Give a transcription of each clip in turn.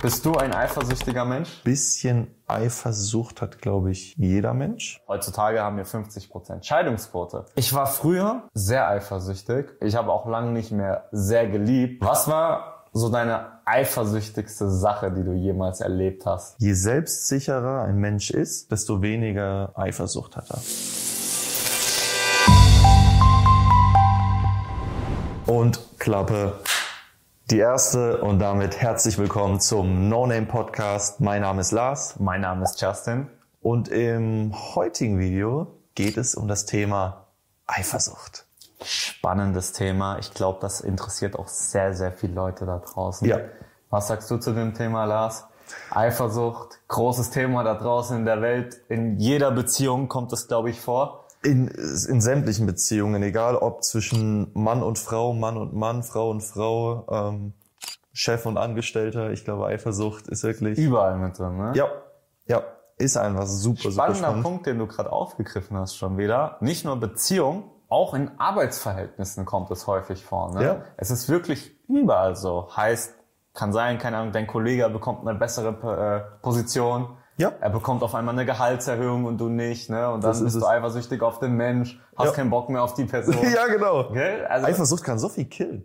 Bist du ein eifersüchtiger Mensch? Bisschen Eifersucht hat, glaube ich, jeder Mensch. Heutzutage haben wir 50% Scheidungsquote. Ich war früher sehr eifersüchtig. Ich habe auch lange nicht mehr sehr geliebt. Was war so deine eifersüchtigste Sache, die du jemals erlebt hast? Je selbstsicherer ein Mensch ist, desto weniger Eifersucht hat er. Und Klappe. Die erste und damit herzlich willkommen zum No Name Podcast. Mein Name ist Lars. Mein Name ist Justin. Und im heutigen Video geht es um das Thema Eifersucht. Spannendes Thema. Ich glaube, das interessiert auch sehr, sehr viele Leute da draußen. Ja. Was sagst du zu dem Thema, Lars? Eifersucht, großes Thema da draußen in der Welt. In jeder Beziehung kommt es, glaube ich, vor. In, in sämtlichen Beziehungen, egal ob zwischen Mann und Frau, Mann und Mann, Frau und Frau, ähm, Chef und Angestellter. Ich glaube, Eifersucht ist wirklich... Überall mit drin, ne? Ja, ja, ist einfach super, super Spannender spannend. Punkt, den du gerade aufgegriffen hast schon wieder. Nicht nur Beziehung, auch in Arbeitsverhältnissen kommt es häufig vor. Ne? Ja. Es ist wirklich überall so. Heißt, kann sein, keine Ahnung, dein Kollege bekommt eine bessere äh, Position. Ja. Er bekommt auf einmal eine Gehaltserhöhung und du nicht, ne? Und dann Das ist bist du eifersüchtig auf den Mensch, hast Ja. keinen Bock mehr auf die Person. ja, genau. Gell? Also, Eifersucht kann so viel killen.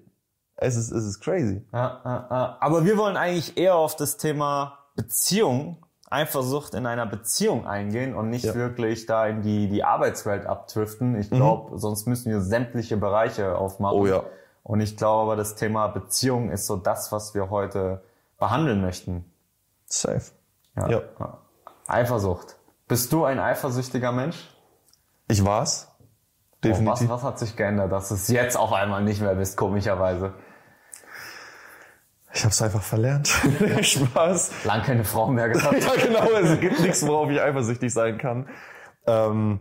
Es ist, es ist crazy. Ja, ja, ja. Aber wir wollen eigentlich eher auf das Thema Beziehung, Eifersucht in einer Beziehung eingehen und nicht Ja. wirklich da in die, die Arbeitswelt abdriften. Ich glaube, sonst müssen wir sämtliche Bereiche aufmachen. Oh ja. Und ich glaube aber, das Thema Beziehung ist so das, was wir heute behandeln möchten. Safe. Ja. Ja. Eifersucht. Bist du ein eifersüchtiger Mensch? Ich war's. Oh, Definitiv. was, was hat sich geändert, dass du es jetzt auf einmal nicht mehr bist, komischerweise? Ich hab's einfach verlernt. Spaß. Lang keine Frau mehr gehabt. ja, genau. Es gibt nichts, worauf ich eifersüchtig sein kann. Ähm,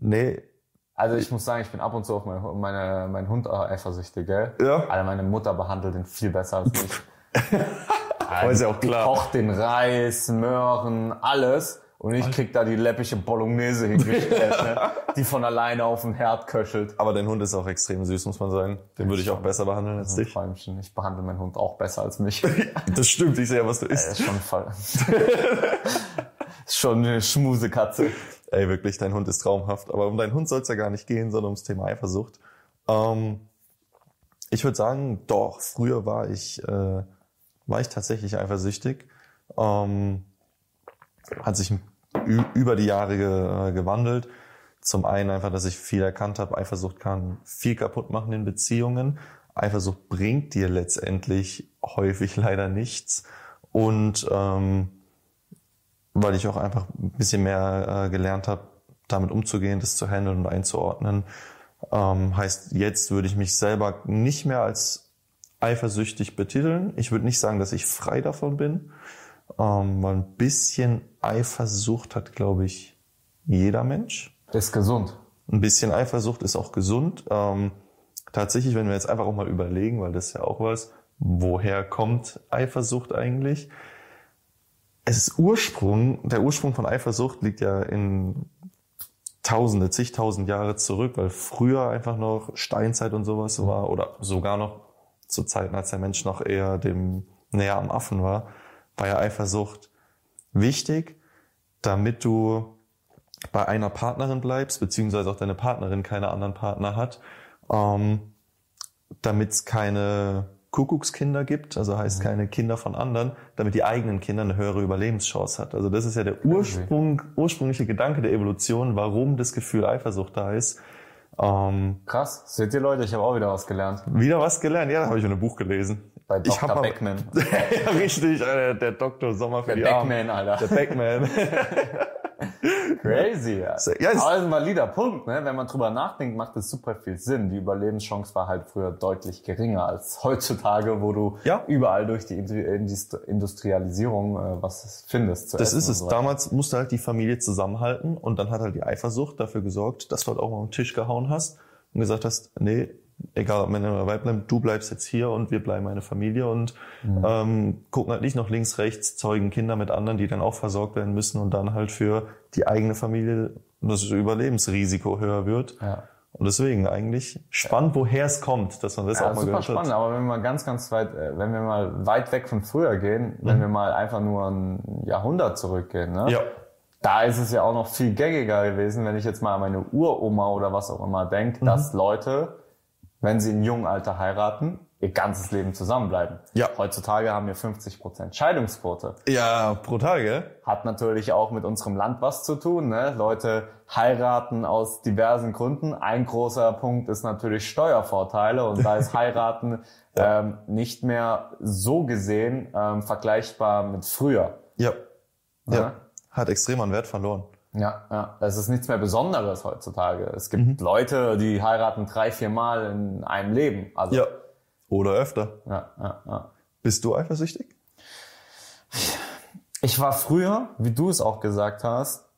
nee. Also ich muss sagen, ich bin ab und zu auf meine, meine, meinen Hund eifersüchtig, gell? Ja. Alter, meine Mutter behandelt den viel besser als ich. Ja auch Die klar. kocht den Reis, Möhren, alles. Und ich krieg da die läppische Bolognese hingestellt, ne? die von alleine auf dem Herd köchelt. Aber dein Hund ist auch extrem süß, muss man sagen. Den würde ich auch besser behandeln als dich. Träumchen. Ich behandle meinen Hund auch besser als mich. Das stimmt, ich sehe ja, was du Das isst. ist schon voll. ist schon eine Schmusekatze. Ey, wirklich, dein Hund ist traumhaft. Aber um deinen Hund soll es ja gar nicht gehen, sondern ums Thema Eifersucht. Ähm, ich würde sagen, doch, früher war ich, äh, war ich tatsächlich eifersüchtig. Ähm, hat sich über die Jahre ge, äh, gewandelt. Zum einen einfach, dass ich viel erkannt habe, Eifersucht kann viel kaputt machen in Beziehungen. Eifersucht bringt dir letztendlich häufig leider nichts. Und ähm, weil ich auch einfach ein bisschen mehr äh, gelernt habe, damit umzugehen, das zu handeln und einzuordnen. Ähm, heißt, jetzt würde ich mich selber nicht mehr als eifersüchtig betiteln. Ich würde nicht sagen, dass ich frei davon bin, ähm, weil ein bisschen Eifersucht hat, glaube ich, jeder Mensch. Ist gesund. Ein bisschen Eifersucht ist auch gesund. Ähm, tatsächlich, wenn wir jetzt einfach auch mal überlegen, weil das ja auch was, woher kommt Eifersucht eigentlich? Es ist Ursprung, der Ursprung von Eifersucht liegt ja in Tausende, zigtausend Jahre zurück, weil früher einfach noch Steinzeit und sowas war oder sogar noch zu Zeiten, als der Mensch noch eher dem näher am Affen war, war ja Eifersucht wichtig, damit du bei einer Partnerin bleibst, beziehungsweise auch deine Partnerin keine anderen Partner hat, ähm, damit es keine Kuckuckskinder gibt, also heißt keine Kinder von anderen, damit die eigenen Kinder eine höhere Überlebenschance hat. Also das ist ja der Ursprung, ursprüngliche Gedanke der Evolution, warum das Gefühl Eifersucht da ist. Ähm, Krass. Seht ihr Leute, ich habe auch wieder was gelernt. wieder was gelernt? Ja, da habe ich in einem Buch gelesen. Bei Ich hab Dr. mal- Beckman. ja, richtig, äh, der Dr. Sommer für Der die. Beckman, Alter. Der Backman. Crazy, ja. Ist- Aber das ist ein valider Punkt, ne? Wenn man drüber nachdenkt, macht das super viel Sinn. Die Überlebenschance war halt früher deutlich geringer als heutzutage, wo du Ja. überall durch die Industri- Indust- Industrialisierung äh, was findest. Das ist es. so. Damals musste halt die Familie zusammenhalten und dann hat halt die Eifersucht dafür gesorgt, dass du halt auch mal am Tisch gehauen hast und gesagt hast, nee, egal ob Männer oder Weiblein, du bleibst jetzt hier und wir bleiben eine Familie und ähm, gucken halt nicht noch links, rechts, zeugen Kinder mit anderen, die dann auch versorgt werden müssen und dann halt für die eigene Familie das Überlebensrisiko höher wird. Ja. Und deswegen eigentlich spannend, woher es kommt, dass man das Ja, auch mal super gehört spannend, hat. aber wenn wir mal ganz, ganz weit, äh, wenn wir mal weit weg von früher gehen, wenn wir mal einfach nur ein Jahrhundert zurückgehen, ne? Ja. Da ist es ja auch noch viel gängiger gewesen, wenn ich jetzt mal an meine Uroma oder was auch immer denke, dass Leute, wenn sie im jungen Alter heiraten, ihr ganzes Leben zusammenbleiben. Ja. Heutzutage haben wir 50% Scheidungsquote. Ja, pro Tage. Hat natürlich auch mit unserem Land was zu tun. Ne? Leute heiraten aus diversen Gründen. Ein großer Punkt ist natürlich Steuervorteile und da ist heiraten ähm, nicht mehr so gesehen ähm, vergleichbar mit früher. Ja. Ja. Ja. Hat extrem an Wert verloren. Ja, ja. Es ist nichts mehr Besonderes heutzutage. Es Mhm. gibt Leute, die heiraten drei, vier Mal in einem Leben. Also, Ja. Oder öfter. ja, ja, ja. Bist du eifersüchtig? Ich war früher, wie du es auch gesagt hast,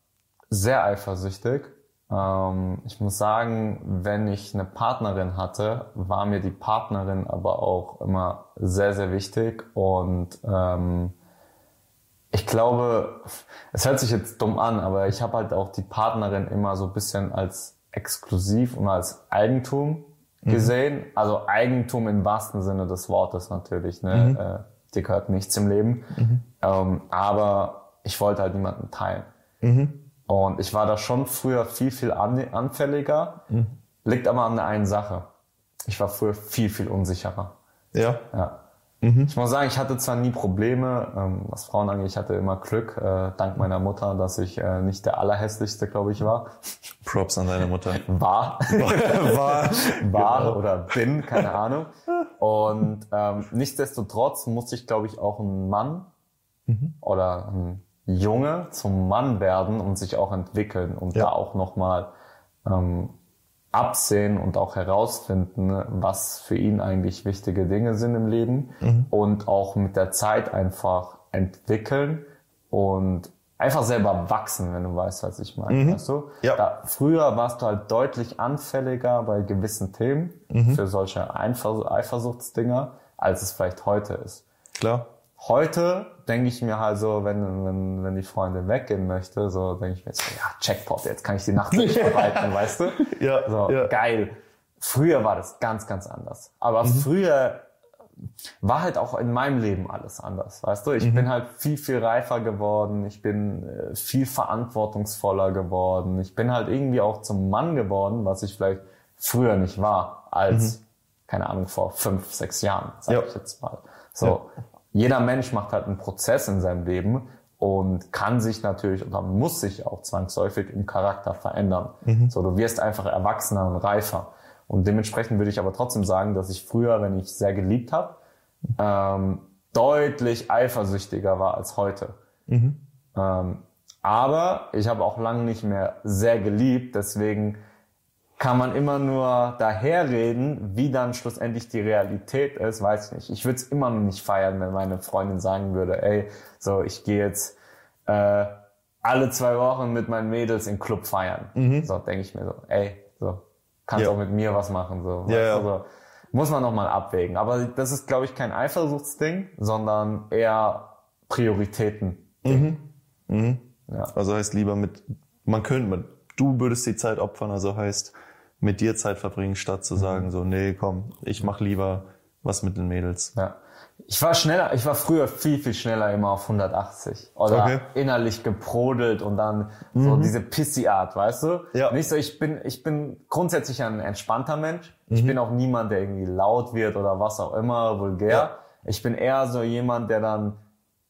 sehr eifersüchtig. Ähm, ich muss sagen, wenn ich eine Partnerin hatte, war mir die Partnerin aber auch immer sehr, sehr wichtig. Und ähm, ich glaube, es hört sich jetzt dumm an, aber ich habe halt auch die Partnerin immer so ein bisschen als exklusiv und als Eigentum gesehen. Also Eigentum im wahrsten Sinne des Wortes natürlich. Ne? Äh, dir gehört nichts im Leben. Ähm, aber ich wollte halt niemanden teilen. Und ich war da schon früher viel, viel an, anfälliger. Liegt aber an der einen Sache. Ich war früher viel, viel unsicherer. Ja. Ja. Ich muss sagen, ich hatte zwar nie Probleme, ähm, was Frauen angeht, ich hatte immer Glück, äh, dank meiner Mutter, dass ich äh, nicht der allerhässlichste, glaube ich, war. Props an deine Mutter. War. War. war oder bin, keine Ahnung. Und ähm, nichtsdestotrotz musste ich, glaube ich, auch ein Mann oder ein Junge zum Mann werden und sich auch entwickeln und Ja. da auch nochmal ähm, absehen und auch herausfinden, was für ihn eigentlich wichtige Dinge sind im Leben und auch mit der Zeit einfach entwickeln und einfach selber wachsen, wenn du weißt, was ich meine. Weißt du? Ja. Da, früher warst du halt deutlich anfälliger bei gewissen Themen für solche Einver Eifersuchtsdinger, als es vielleicht heute ist. Klar. Heute denke ich mir halt so, wenn, wenn, wenn die Freundin weggehen möchte, so denke ich mir so, ja, Jackpot, jetzt kann ich die Nacht nicht verwalten, weißt du? Ja, So, ja. geil. Früher war das ganz, ganz anders. Aber früher war halt auch in meinem Leben alles anders, weißt du? Ich bin halt viel, viel reifer geworden. Ich bin äh, viel verantwortungsvoller geworden. Ich bin halt irgendwie auch zum Mann geworden, was ich vielleicht früher nicht war, als, keine Ahnung, vor fünf, sechs Jahren, sag Ja. ich jetzt mal. So. Jeder Mensch macht halt einen Prozess in seinem Leben und kann sich natürlich oder muss sich auch zwangsläufig im Charakter verändern. So, du wirst einfach erwachsener und reifer. Und dementsprechend würde ich aber trotzdem sagen, dass ich früher, wenn ich sehr geliebt habe, ähm, deutlich eifersüchtiger war als heute. Ähm, aber ich habe auch lange nicht mehr sehr geliebt, deswegen kann man immer nur daherreden, wie dann schlussendlich die Realität ist, weiß ich nicht. Ich würde es immer noch nicht feiern, wenn meine Freundin sagen würde, ey, so ich gehe jetzt äh, alle zwei Wochen mit meinen Mädels in Club feiern. So denke ich mir so, ey, so kannst Ja. auch mit mir was machen, so. Ja, ja. du, so. Muss man nochmal abwägen. Aber das ist, glaube ich, kein Eifersuchtsding, sondern eher Prioritäten. Ja. Also heißt lieber mit, man könnte, mit, du würdest die Zeit opfern, also heißt mit dir Zeit verbringen, statt zu sagen so, nee, komm, ich mach lieber was mit den Mädels. Ja. Ich war schneller, ich war früher viel, viel schneller immer auf 180. Oder Okay. innerlich gebrodelt und dann so diese Pissy-Art, weißt du? Ja. Nicht so, ich bin, ich bin grundsätzlich ein entspannter Mensch. Ich bin auch niemand, der irgendwie laut wird oder was auch immer, vulgär. Ja. Ich bin eher so jemand, der dann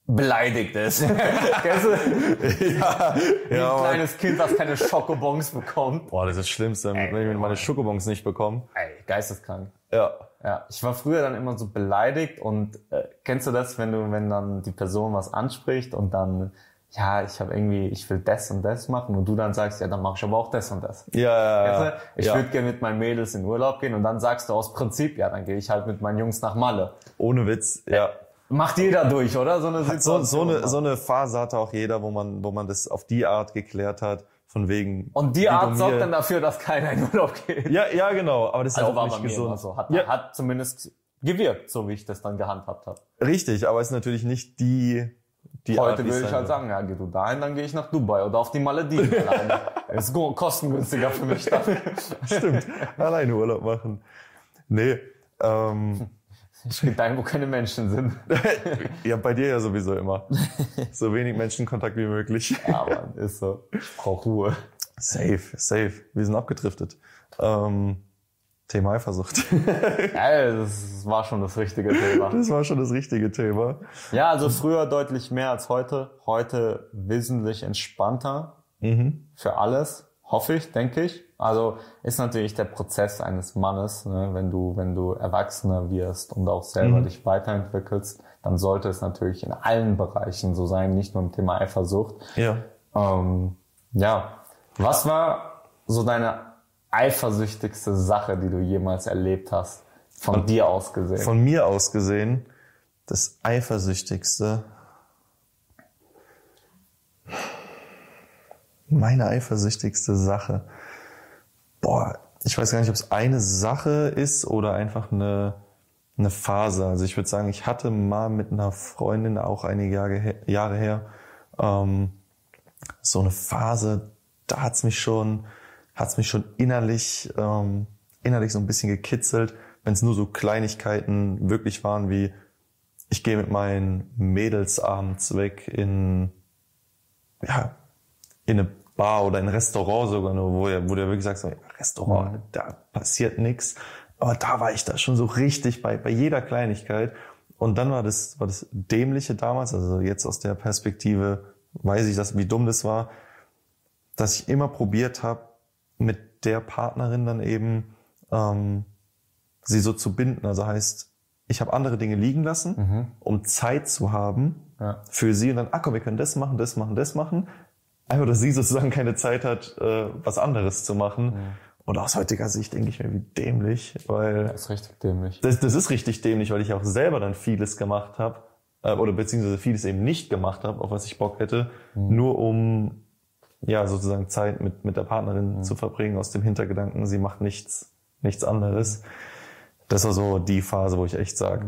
beleidigt ist. Kennst du? ja, Wie ja, ein kleines Kind, das keine Schokobons bekommt. Boah, das ist das Schlimmste, wenn ich meine Schokobons nicht bekomme. Ey, geisteskrank. Ja. Ja, ich war früher dann immer so beleidigt und äh, kennst du das, wenn du, wenn dann die Person was anspricht und dann, ja, ich habe irgendwie, ich will das und das machen und du dann sagst, ja, dann mache ich aber auch das und das. Ja, ja, ja. du? Ich ja. würde gerne mit meinen Mädels in Urlaub gehen und dann sagst du aus Prinzip, ja, dann gehe ich halt mit meinen Jungs nach Malle. Ohne Witz, ja. Macht jeder durch, oder? So eine So, so, eine, so eine Phase hatte auch jeder, wo man, wo man das auf die Art geklärt hat, von wegen. und die Art sorgt dann dafür, dass keiner in Urlaub geht. Ja, ja, genau. Aber das ist also ja war auch bei nicht mir gesund. so. Hat, ja, hat zumindest gewirkt, so wie ich das dann gehandhabt habe. richtig, aber ist natürlich nicht die, Die Heute Art, würde ich halt sagen, ja, geh du dahin, dann gehe ich nach Dubai oder auf die Malediven alleine. Ist kostengünstiger für mich dann. Stimmt. Alleine Urlaub machen. Nee. Ähm, Ich gehe dahin, wo keine Menschen sind. ja, bei dir ja sowieso immer. So wenig Menschenkontakt wie möglich. Ja, Mann, ist so. Ich brauch Ruhe. Safe, safe. Wir sind abgedriftet. Ähm, Thema Eifersucht. Ja, das war schon das richtige Thema. Das war schon das richtige Thema. Ja, also früher deutlich mehr als heute. Heute wesentlich entspannter Mhm. für alles, hoffe ich, denke ich. Also ist natürlich der Prozess eines Mannes, ne? wenn du wenn du erwachsener wirst und auch selber dich weiterentwickelst, dann sollte es natürlich in allen Bereichen so sein, nicht nur im Thema Eifersucht. Ja. Ähm, ja, was war so deine eifersüchtigste Sache, die du jemals erlebt hast, von dir aus gesehen? Von mir aus gesehen, das Eifersüchtigste. Meine eifersüchtigste Sache. Boah, ich weiß gar nicht, ob es eine Sache ist oder einfach eine, eine Phase. Also ich würde sagen, ich hatte mal mit einer Freundin auch einige Jahre, her- Jahre her ähm, so eine Phase, da hat's mich schon, hat's mich schon innerlich, ähm, innerlich so ein bisschen gekitzelt, wenn es nur so Kleinigkeiten wirklich waren wie, ich gehe mit meinen Mädels abends weg in, ja, in eine Bar oder in ein Restaurant sogar nur, wo wo der wirklich sagt, so, Restaurant, da passiert nichts. Aber da war ich da schon so richtig bei, bei jeder Kleinigkeit. Und dann war das, war das Dämliche damals, also jetzt aus der Perspektive weiß ich, dass, wie dumm das war, dass ich immer probiert habe, mit der Partnerin dann eben ähm, sie so zu binden. Also heißt, ich habe andere Dinge liegen lassen, um Zeit zu haben Ja. für sie und dann, ah komm, wir können das machen, das machen, das machen. Einfach, dass sie sozusagen keine Zeit hat, äh, was anderes zu machen. Und aus heutiger Sicht denke ich mir, wie dämlich, weil Das ist richtig dämlich. das, das ist richtig dämlich, weil ich auch selber dann vieles gemacht habe, äh, oder beziehungsweise vieles eben nicht gemacht habe, auf was ich Bock hätte, nur um ja sozusagen Zeit mit, mit der Partnerin zu verbringen, aus dem Hintergedanken, sie macht nichts, nichts anderes. Das war so die Phase, wo ich echt sage,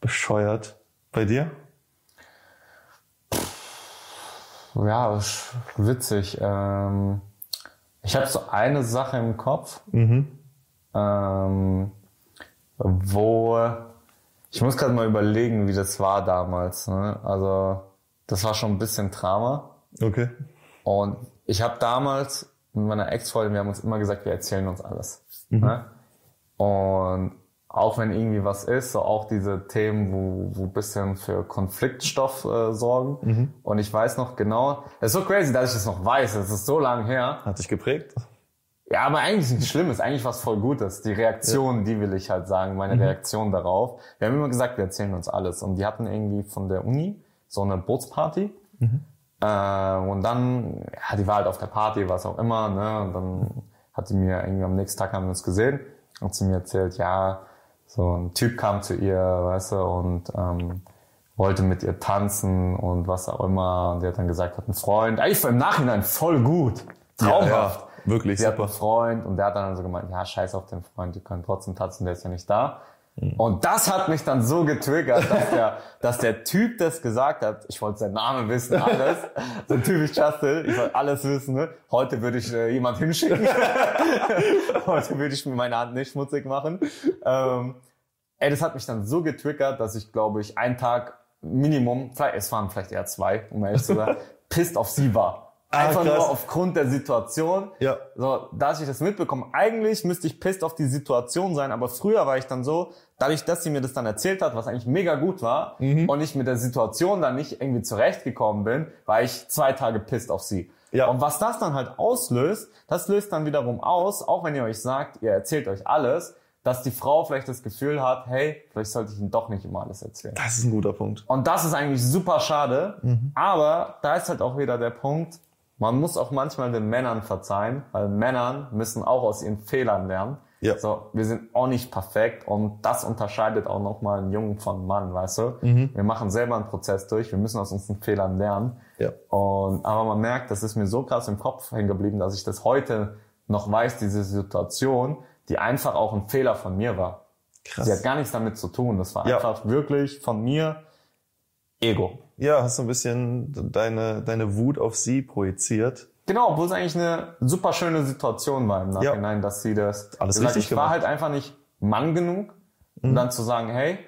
bescheuert. Bei dir? Ja, witzig. Ähm, ich habe so eine Sache im Kopf, Mhm. ähm, wo ich muss gerade mal überlegen, wie das war damals. Ne? Also das war schon ein bisschen Drama. Okay. Und ich habe damals mit meiner Ex-Freundin, wir haben uns immer gesagt, wir erzählen uns alles. Ne? Und auch wenn irgendwie was ist, so auch diese Themen, wo, wo bisschen für Konfliktstoff äh, sorgen. Und ich weiß noch genau, es ist so crazy, dass ich das noch weiß, es ist so lang her. Hat dich geprägt? Ja, aber eigentlich nichts Schlimmes, eigentlich was voll Gutes. Die Reaktion, die will ich halt sagen, meine Reaktion darauf. Wir haben immer gesagt, wir erzählen uns alles. Und die hatten irgendwie von der Uni so eine Bootsparty. Äh, und dann, ja, die war halt auf der Party, was auch immer, ne? Und dann hat die mir irgendwie am nächsten Tag haben wir uns gesehen und sie mir erzählt, ja, so ein Typ kam zu ihr, weißt du, und ähm, wollte mit ihr tanzen und was auch immer. Und die hat dann gesagt, hat einen Freund. Eigentlich im Nachhinein voll gut. Traumhaft. Ja, ja, wirklich Sie hat super. einen Freund und der hat dann so gemeint, ja, scheiß auf den Freund, die können trotzdem tanzen, der ist ja nicht da. Und das hat mich dann so getriggert, dass der, dass der Typ das gesagt hat. Ich wollte seinen Namen wissen, alles. So typisch Justin, ich wollte alles wissen. Ne? Heute würde ich äh, jemand hinschicken. Heute würde ich mir meine Hand nicht schmutzig machen. Ähm, ey, das hat mich dann so getriggert, dass ich, glaube ich, einen Tag Minimum, es waren vielleicht eher zwei, um ehrlich zu sein, pisst auf sie war. Ah, Einfach krass. nur aufgrund der Situation. Ja. So, dass ich das mitbekomme. Eigentlich müsste ich pisst auf die Situation sein, aber früher war ich dann so, dadurch, dass sie mir das dann erzählt hat, was eigentlich mega gut war, Mhm. und ich mit der Situation dann nicht irgendwie zurechtgekommen bin, war ich zwei Tage pisst auf sie. Ja. Und was das dann halt auslöst, das löst dann wiederum aus, auch wenn ihr euch sagt, ihr erzählt euch alles, dass die Frau vielleicht das Gefühl hat, hey, vielleicht sollte ich ihm doch nicht immer alles erzählen. Das ist ein guter Punkt. Und das ist eigentlich super schade. Mhm. Aber da ist halt auch wieder der Punkt, man muss auch manchmal den Männern verzeihen, weil Männern müssen auch aus ihren Fehlern lernen. Ja. So, wir sind auch nicht perfekt und das unterscheidet auch nochmal einen Jungen von Mann, weißt du? Mhm. Wir machen selber einen Prozess durch, wir müssen aus unseren Fehlern lernen. Ja. Und, aber man merkt, das ist mir so krass im Kopf hängen geblieben, dass ich das heute noch weiß, diese Situation, die einfach auch ein Fehler von mir war. Krass. Sie hat gar nichts damit zu tun. Das war Ja. einfach wirklich von mir Ego. ja, hast so ein bisschen deine, deine Wut auf sie projiziert. Genau, obwohl es eigentlich eine super schöne Situation war im Nachhinein, dass sie das Alles gesagt, richtig ich war gemacht. halt einfach nicht Mann genug, um dann zu sagen, hey,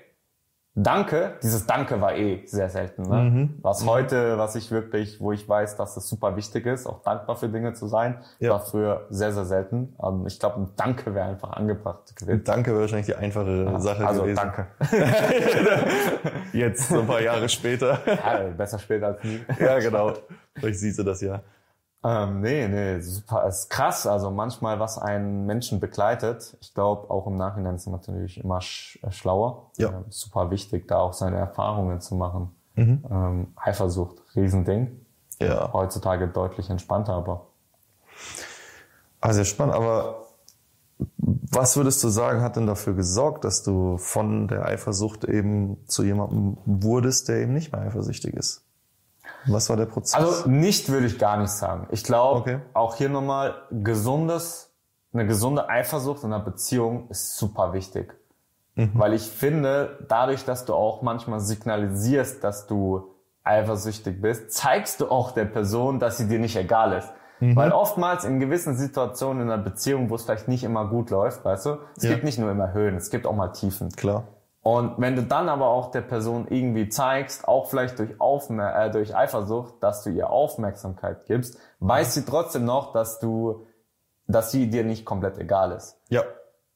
Danke, dieses Danke war eh sehr selten. Ne? Mhm. Was heute, was ich wirklich, wo ich weiß, dass es super wichtig ist, auch dankbar für Dinge zu sein, Ja. war früher sehr, sehr selten. Ähm, Ich glaube, ein Danke wäre einfach angebracht gewesen. Danke wäre wahrscheinlich die einfache Sache also gewesen. danke. Jetzt, so ein paar Jahre später. Ja, besser später als nie. ja, genau. Vielleicht siehst du das ja. Ähm, nee, nee, super. Es ist krass, also manchmal, was einen Menschen begleitet. Ich glaube, auch im Nachhinein ist man natürlich immer sch äh, schlauer. Ja. Ähm, super wichtig, da auch seine Erfahrungen zu machen. Ähm, Eifersucht, Riesending. Ja. Heutzutage deutlich entspannter, aber Ah, sehr spannend. Aber was würdest du sagen, hat denn dafür gesorgt, dass du von der Eifersucht eben zu jemandem wurdest, der eben nicht mehr eifersüchtig ist? Was war der Prozess? Also nicht würde ich gar nicht sagen. Ich glaube, Okay. auch hier nochmal gesundes, eine gesunde Eifersucht in einer Beziehung ist super wichtig. Weil ich finde, dadurch, dass du auch manchmal signalisierst, dass du eifersüchtig bist, zeigst du auch der Person, dass sie dir nicht egal ist. Weil oftmals in gewissen Situationen in einer Beziehung, wo es vielleicht nicht immer gut läuft, weißt du, es Ja. gibt nicht nur immer Höhen, es gibt auch mal Tiefen. Klar. Und wenn du dann aber auch der Person irgendwie zeigst, auch vielleicht durch, Aufmer äh, durch Eifersucht, dass du ihr Aufmerksamkeit gibst, weiß sie trotzdem noch, dass du, dass sie dir nicht komplett egal ist. Ja.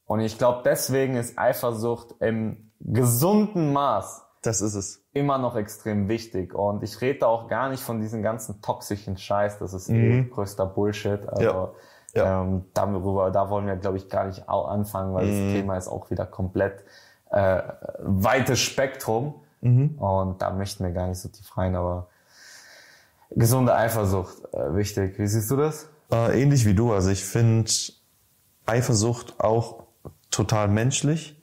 Und ich glaube, deswegen ist Eifersucht im gesunden Maß Das ist es. immer noch extrem wichtig. Und ich rede da auch gar nicht von diesem ganzen toxischen Scheiß. Das ist eh größter Bullshit. Also, Ja. Ja. Ähm, darüber, da wollen wir, glaube ich, gar nicht anfangen, weil das Thema ist auch wieder komplett äh, weites Spektrum. Und da möchten wir gar nicht so tief rein, aber gesunde Eifersucht, äh, wichtig. Wie siehst du das? Äh, ähnlich wie du. Also ich finde Eifersucht auch total menschlich,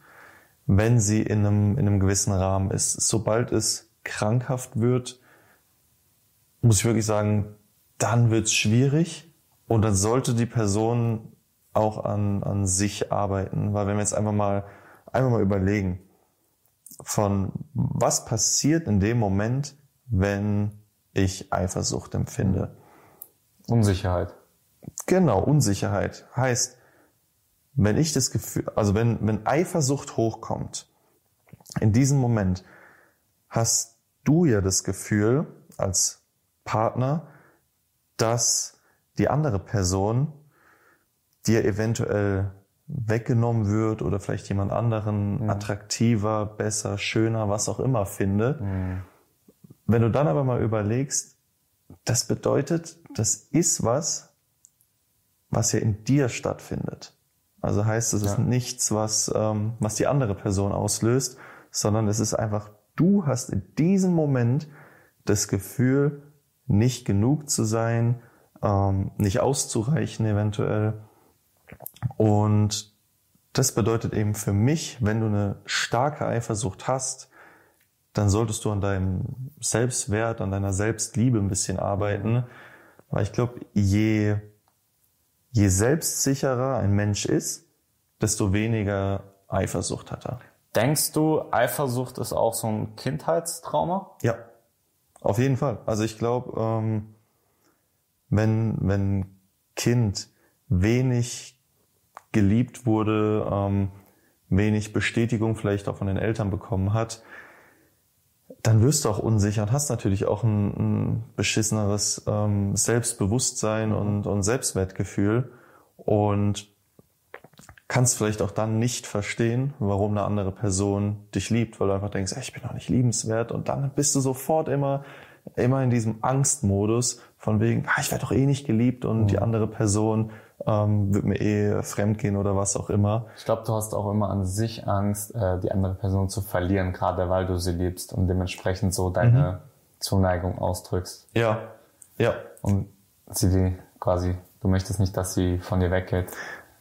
wenn sie in einem, in einem gewissen Rahmen ist. Sobald es krankhaft wird, muss ich wirklich sagen, dann wird's schwierig und dann sollte die Person auch an, an sich arbeiten. Weil wenn wir jetzt einfach mal, einfach mal überlegen, von was passiert in dem Moment, wenn ich Eifersucht empfinde. Unsicherheit. Genau, Unsicherheit. Heißt, wenn ich das Gefühl, also wenn, wenn Eifersucht hochkommt, in diesem Moment hast du ja das Gefühl als Partner, dass die andere Person dir eventuell weggenommen wird oder vielleicht jemand anderen attraktiver, besser, schöner, was auch immer findet. Wenn du dann aber mal überlegst, das bedeutet, das ist was, was ja in dir stattfindet. Also heißt, es ist Ja. nichts, was, ähm, was die andere Person auslöst, sondern es ist einfach, du hast in diesem Moment das Gefühl, nicht genug zu sein, ähm, nicht auszureichen eventuell. Und das bedeutet eben für mich, wenn du eine starke Eifersucht hast, dann solltest du an deinem Selbstwert, an deiner Selbstliebe ein bisschen arbeiten. Weil ich glaube, je, je selbstsicherer ein Mensch ist, desto weniger Eifersucht hat er. Denkst du, Eifersucht ist auch so ein Kindheitstrauma? Ja, auf jeden Fall. Also ich glaube, ähm, wenn, wenn Kind wenig geliebt wurde, ähm, wenig Bestätigung vielleicht auch von den Eltern bekommen hat, dann wirst du auch unsicher und hast natürlich auch ein, ein beschisseneres ähm, Selbstbewusstsein und, und Selbstwertgefühl und kannst vielleicht auch dann nicht verstehen, warum eine andere Person dich liebt, weil du einfach denkst, ey, ich bin doch nicht liebenswert und dann bist du sofort immer immer in diesem Angstmodus von wegen, ah, ich werde doch eh nicht geliebt und die andere Person ähm, wird mir eh fremdgehen oder was auch immer. Ich glaube, du hast auch immer an sich Angst, äh, die andere Person zu verlieren, gerade weil du sie liebst und dementsprechend so deine Zuneigung ausdrückst. Ja, ja, Und sie die quasi, du möchtest nicht, dass sie von dir weggeht.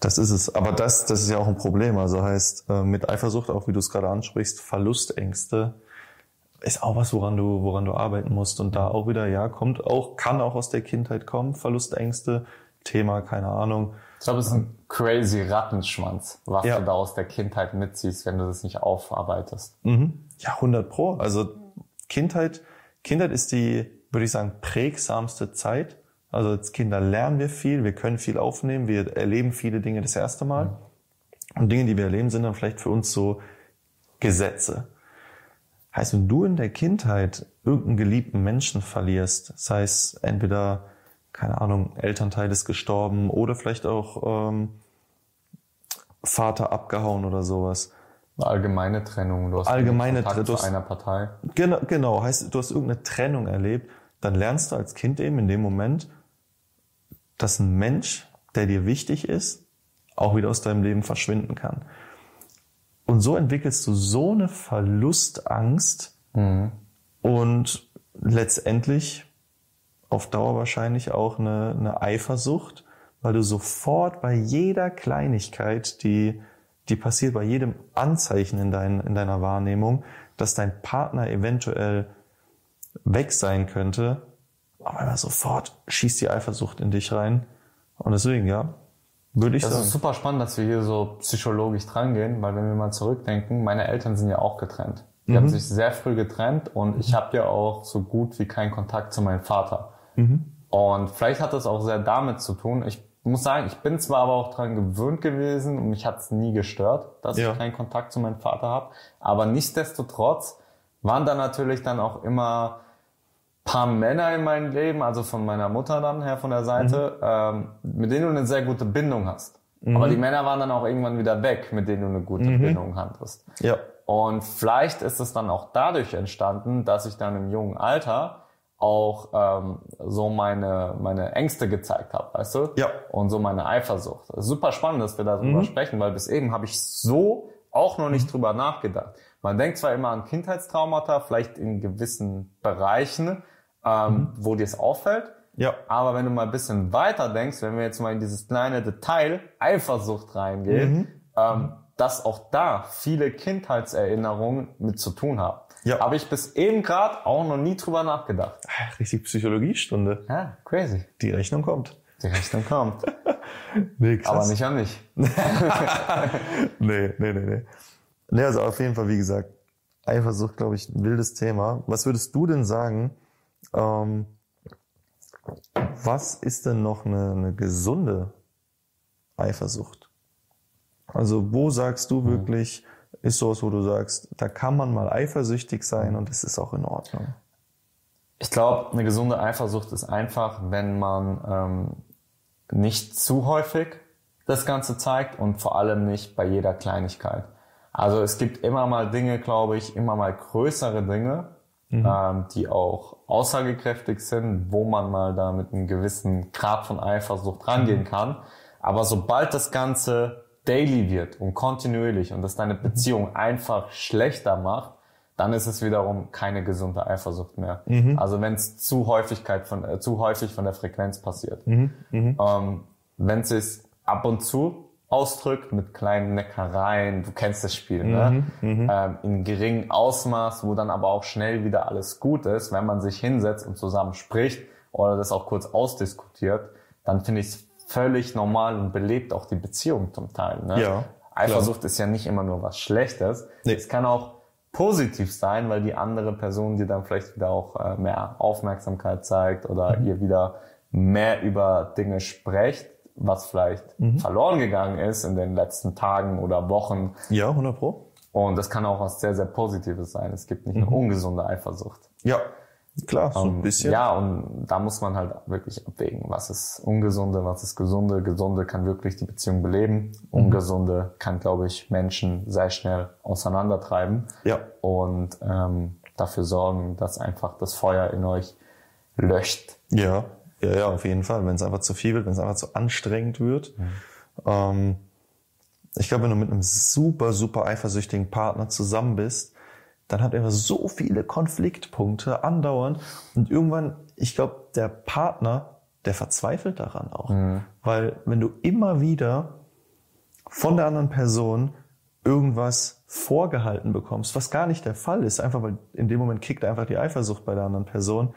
Das ist es. Aber das, das ist ja auch ein Problem. Also heißt, äh, mit Eifersucht, auch wie du es gerade ansprichst, Verlustängste ist auch was, woran du, woran du arbeiten musst. Und da auch wieder, ja, kommt auch, kann auch aus der Kindheit kommen, Verlustängste, Thema, keine Ahnung. Ich glaube, es ist ein crazy Rattenschwanz, was Ja. du da aus der Kindheit mitziehst, wenn du das nicht aufarbeitest. Mhm. Ja, 100 pro. Also Kindheit, Kindheit ist die, würde ich sagen, prägsamste Zeit. Also als Kinder lernen wir viel, wir können viel aufnehmen, wir erleben viele Dinge das erste Mal. Und Dinge, die wir erleben, sind dann vielleicht für uns so Gesetze. Heißt, wenn du in der Kindheit irgendeinen geliebten Menschen verlierst, sei es entweder, keine Ahnung, Elternteil ist gestorben oder vielleicht auch ähm, Vater abgehauen oder sowas. Allgemeine Trennung. Du hast Allgemeine Trennung. zu einer Partei. Genau, genau, heißt, du hast irgendeine Trennung erlebt, dann lernst du als Kind eben in dem Moment, dass ein Mensch, der dir wichtig ist, auch wieder aus deinem Leben verschwinden kann. Und so entwickelst du so eine Verlustangst und letztendlich auf Dauer wahrscheinlich auch eine, eine Eifersucht, weil du sofort bei jeder Kleinigkeit, die, die passiert, bei jedem Anzeichen in, dein, in deiner Wahrnehmung, dass dein Partner eventuell weg sein könnte, auf einmal sofort schießt die Eifersucht in dich rein. Und deswegen, ja, würde ich Das sagen. ist super spannend, dass wir hier so psychologisch drangehen, weil wenn wir mal zurückdenken, meine Eltern sind ja auch getrennt. Die haben sich sehr früh getrennt und ich habe ja auch so gut wie keinen Kontakt zu meinem Vater. Und vielleicht hat das auch sehr damit zu tun. Ich muss sagen, ich bin zwar aber auch dran gewöhnt gewesen und mich hat es nie gestört, dass Ja. ich keinen Kontakt zu meinem Vater habe. Aber nichtsdestotrotz waren da natürlich dann auch immer paar Männer in meinem Leben, also von meiner Mutter dann her von der Seite, ähm, mit denen du eine sehr gute Bindung hast. Aber die Männer waren dann auch irgendwann wieder weg, mit denen du eine gute Bindung hattest. Ja. Und vielleicht ist es dann auch dadurch entstanden, dass ich dann im jungen Alter auch ähm, so meine, meine Ängste gezeigt habe, weißt du? Ja. Und so meine Eifersucht. Das ist super spannend, dass wir darüber sprechen, weil bis eben habe ich so auch noch nicht drüber nachgedacht. Man denkt zwar immer an Kindheitstraumata, vielleicht in gewissen Bereichen, ähm, wo dir es auffällt, Ja. aber wenn du mal ein bisschen weiter denkst, wenn wir jetzt mal in dieses kleine Detail Eifersucht reingehen, ähm, dass auch da viele Kindheitserinnerungen mit zu tun haben. Ja. Habe ich bis eben gerade auch noch nie drüber nachgedacht. Richtig Psychologiestunde. Ja, crazy. Die Rechnung kommt. Die Rechnung kommt. Nee, aber nicht an mich. Nee, nee, nee, nee. Nee, also auf jeden Fall, wie gesagt, Eifersucht, glaube ich, ein wildes Thema. Was würdest du denn sagen, ähm, was ist denn noch eine, eine gesunde Eifersucht? Also wo sagst du wirklich, ist sowas, wo du sagst, da kann man mal eifersüchtig sein und es ist auch in Ordnung? Ich glaube, eine gesunde Eifersucht ist einfach, wenn man ähm, nicht zu häufig das Ganze zeigt und vor allem nicht bei jeder Kleinigkeit. Also es gibt immer mal Dinge, glaube ich, immer mal größere Dinge, ähm, die auch aussagekräftig sind, wo man mal da mit einem gewissen Grad von Eifersucht rangehen kann. Aber sobald das Ganze daily wird und kontinuierlich und das deine Beziehung einfach schlechter macht, dann ist es wiederum keine gesunde Eifersucht mehr. Also wenn es zu Häufigkeit von äh, zu häufig von der Frequenz passiert. Ähm, wenn es sich ab und zu ausdrückt mit kleinen Neckereien, du kennst das Spiel, ne? Ähm, in geringem Ausmaß, wo dann aber auch schnell wieder alles gut ist, wenn man sich hinsetzt und zusammen spricht oder das auch kurz ausdiskutiert, dann finde ich es völlig normal und belebt auch die Beziehung zum Teil. Ne? Ja, Eifersucht ist ja nicht immer nur was Schlechtes. Nee. Es kann auch positiv sein, weil die andere Person dir dann vielleicht wieder auch äh, mehr Aufmerksamkeit zeigt oder Mhm. ihr wieder mehr über Dinge sprecht, was vielleicht Mhm. verloren gegangen ist in den letzten Tagen oder Wochen. Ja, 100 Pro? Und das kann auch was sehr, sehr Positives sein. Es gibt nicht Mhm. eine ungesunde Eifersucht. Ja, klar, so ein Ähm, bisschen. Ja, und da muss man halt wirklich abwägen, was ist ungesunde, was ist gesunde. Gesunde kann wirklich die Beziehung beleben. Ungesunde kann, glaube ich, Menschen sehr schnell auseinandertreiben Ja. und ähm, dafür sorgen, dass einfach das Feuer in euch löscht. Ja, ja, ja, auf jeden Fall. Wenn es einfach zu viel wird, wenn es einfach zu anstrengend wird. Ähm, ich glaube, wenn du mit einem super, super eifersüchtigen Partner zusammen bist, dann ihr einfach so viele Konfliktpunkte andauernd und irgendwann, ich glaube, der Partner, der verzweifelt daran auch. Weil wenn du immer wieder von der anderen Person irgendwas vorgehalten bekommst, was gar nicht der Fall ist, einfach weil in dem Moment kickt einfach die Eifersucht bei der anderen Person,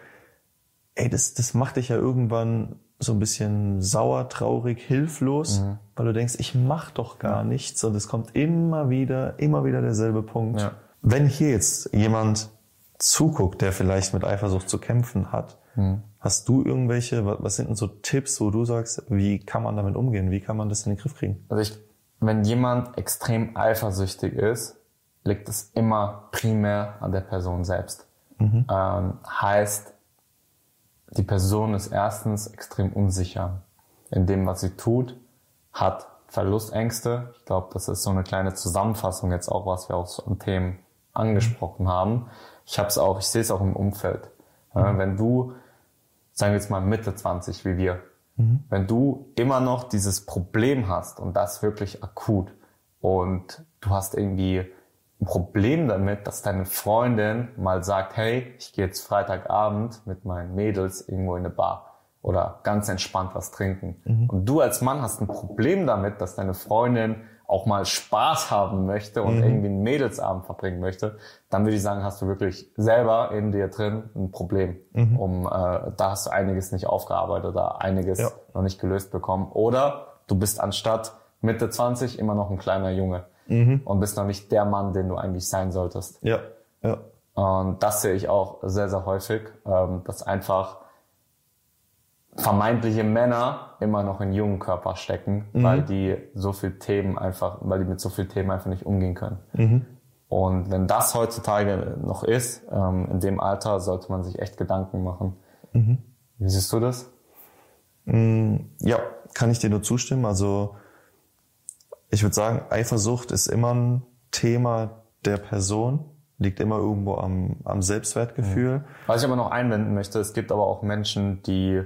ey, das, das macht dich ja irgendwann so ein bisschen sauer, traurig, hilflos, weil du denkst, ich mach doch gar nichts und es kommt immer wieder, immer wieder derselbe Punkt. Ja. Wenn hier jetzt jemand zuguckt, der vielleicht mit Eifersucht zu kämpfen hat, hm. hast du irgendwelche, was sind denn so Tipps, wo du sagst, wie kann man damit umgehen? Wie kann man das in den Griff kriegen? Also ich, wenn jemand extrem eifersüchtig ist, liegt es immer primär an der Person selbst. Mhm. Ähm, heißt, die Person ist erstens extrem unsicher in dem, was sie tut, hat Verlustängste. Ich glaube, das ist so eine kleine Zusammenfassung jetzt auch, was wir auch so an Themen angesprochen haben. Ich habe es auch, ich sehe es auch im Umfeld. Mhm. Wenn du, sagen wir jetzt mal Mitte 20 wie wir, mhm. wenn du immer noch dieses Problem hast und das wirklich akut und du hast irgendwie ein Problem damit, dass deine Freundin mal sagt, hey, ich gehe jetzt Freitagabend mit meinen Mädels irgendwo in eine Bar oder ganz entspannt was trinken. Mhm. Und du als Mann hast ein Problem damit, dass deine Freundin auch mal Spaß haben möchte und mhm. irgendwie einen Mädelsabend verbringen möchte, dann würde ich sagen, hast du wirklich selber in dir drin ein Problem. Mhm. Um, äh, da hast du einiges nicht aufgearbeitet oder einiges ja. noch nicht gelöst bekommen. Oder du bist anstatt Mitte 20 immer noch ein kleiner Junge mhm. und bist noch nicht der Mann, den du eigentlich sein solltest. Ja, ja. Und das sehe ich auch sehr, sehr häufig, ähm, dass einfach vermeintliche Männer immer noch in jungen Körper stecken, mhm. weil die so viel Themen einfach, weil die mit so viel Themen einfach nicht umgehen können. Mhm. Und wenn das heutzutage noch ist, ähm, in dem Alter sollte man sich echt Gedanken machen. Mhm. Wie siehst du das? Mm, ja, kann ich dir nur zustimmen. Also ich würde sagen, Eifersucht ist immer ein Thema der Person, liegt immer irgendwo am, am Selbstwertgefühl. Mhm. Was ich aber noch einwenden möchte, es gibt aber auch Menschen, die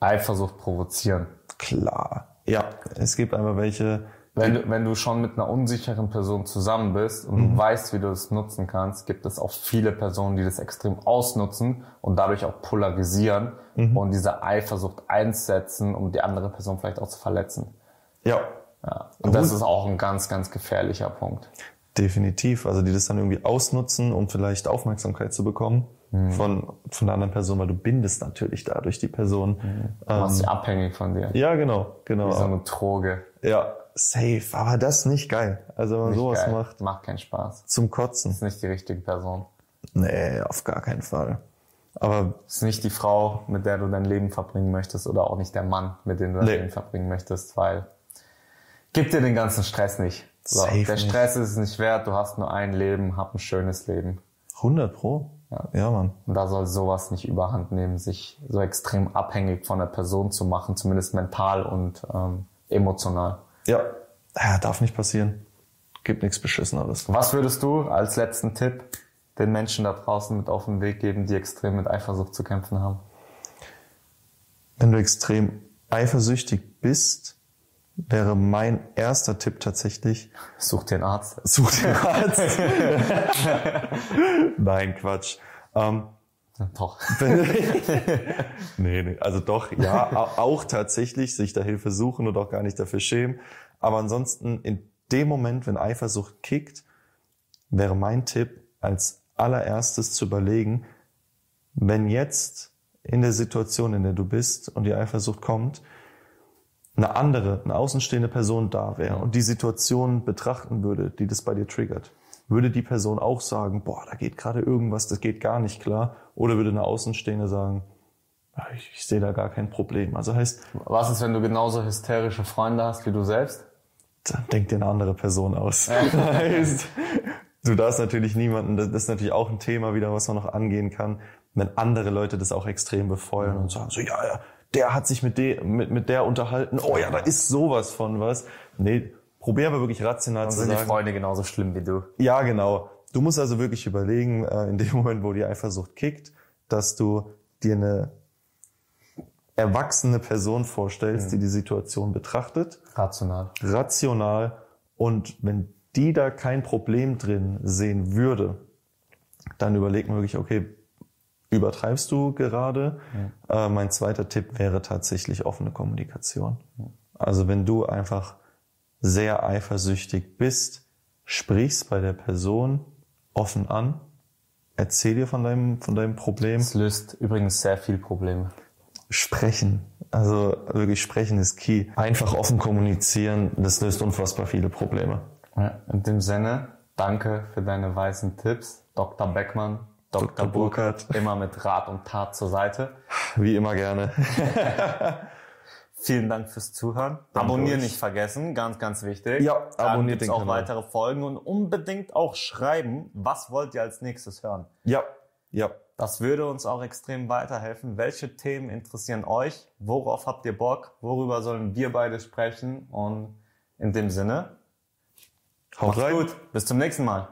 Eifersucht provozieren. Klar. Ja, es gibt einmal welche. Wenn du, wenn du schon mit einer unsicheren Person zusammen bist und mhm. du weißt, wie du es nutzen kannst, gibt es auch viele Personen, die das extrem ausnutzen und dadurch auch polarisieren mhm. und diese Eifersucht einsetzen, um die andere Person vielleicht auch zu verletzen. Ja. ja. Und das ist auch ein ganz, ganz gefährlicher Punkt. Definitiv. Also die das dann irgendwie ausnutzen, um vielleicht Aufmerksamkeit zu bekommen mhm. von, von der anderen Person, weil du bindest natürlich dadurch die Person. Mhm. Du machst sie ähm, abhängig von dir. Ja, genau, genau. Wie so eine Droge. Ja, safe. Aber das ist nicht geil. Also wenn man nicht sowas geil. macht. Macht keinen Spaß. Zum Kotzen. Das ist nicht die richtige Person. Nee, auf gar keinen Fall. Aber es ist nicht die Frau, mit der du dein Leben verbringen möchtest oder auch nicht der Mann, mit dem du dein nee. Leben verbringen möchtest, weil gib dir den ganzen Stress nicht. So, der Stress ist es nicht wert, du hast nur ein Leben, hab ein schönes Leben. 100 pro. Ja. ja, Mann. Und da soll sowas nicht überhand nehmen, sich so extrem abhängig von der Person zu machen, zumindest mental und ähm, emotional. Ja. ja, darf nicht passieren. Gibt nichts Beschisseneres. Was würdest du als letzten Tipp den Menschen da draußen mit auf den Weg geben, die extrem mit Eifersucht zu kämpfen haben? Wenn du extrem eifersüchtig bist, wäre mein erster Tipp tatsächlich. Such den Arzt. Such den Arzt. Nein, Quatsch. Ähm, doch. nee, nee, also doch, ja, auch tatsächlich sich da Hilfe suchen und auch gar nicht dafür schämen. Aber ansonsten in dem Moment, wenn Eifersucht kickt, wäre mein Tipp, als allererstes zu überlegen, wenn jetzt in der Situation, in der du bist und die Eifersucht kommt, eine andere, eine außenstehende Person da wäre und die Situation betrachten würde, die das bei dir triggert, würde die Person auch sagen, boah, da geht gerade irgendwas, das geht gar nicht klar, oder würde eine Außenstehende sagen, ich, ich sehe da gar kein Problem. Also heißt, was ist, wenn du genauso hysterische Freunde hast wie du selbst? Dann denkt dir eine andere Person aus. heißt, du darfst natürlich niemanden, das ist natürlich auch ein Thema wieder, was man noch angehen kann, wenn andere Leute das auch extrem befeuern und sagen so, ja, ja, der hat sich mit, de, mit, mit der unterhalten, oh ja, da ist sowas von was. Nee, probier aber wirklich rational Dann zu sind sagen. die Freunde genauso schlimm wie du. Ja, genau. Du musst also wirklich überlegen, äh, in dem Moment, wo die Eifersucht kickt, dass du dir eine erwachsene Person vorstellst, mhm. die die Situation betrachtet. Rational. Rational. Und wenn die da kein Problem drin sehen würde, dann überlegt man wirklich, okay, übertreibst du gerade. Ja. Äh, mein zweiter Tipp wäre tatsächlich offene Kommunikation. Ja. Also wenn du einfach sehr eifersüchtig bist, sprichst bei der Person offen an, erzähl dir von deinem, von deinem Problem. Das löst übrigens sehr viel Probleme. Sprechen. Also wirklich sprechen ist key. Einfach offen kommunizieren, das löst unfassbar viele Probleme. Ja, in dem Sinne, Danke für deine weißen Tipps, Dr. Beckmann, Dr. Dr. Burkhardt, immer mit Rat und Tat zur Seite. Wie immer gerne. Vielen Dank fürs Zuhören. Danke Abonnieren nicht vergessen, ganz, ganz wichtig. Ja, abonniert den auch Kanal. weitere Folgen und unbedingt auch schreiben, was wollt ihr als nächstes hören. Ja, ja. Das würde uns auch extrem weiterhelfen. Welche Themen interessieren euch? Worauf habt ihr Bock? Worüber sollen wir beide sprechen? Und in dem Sinne, Haut macht's rein. gut. Bis zum nächsten Mal.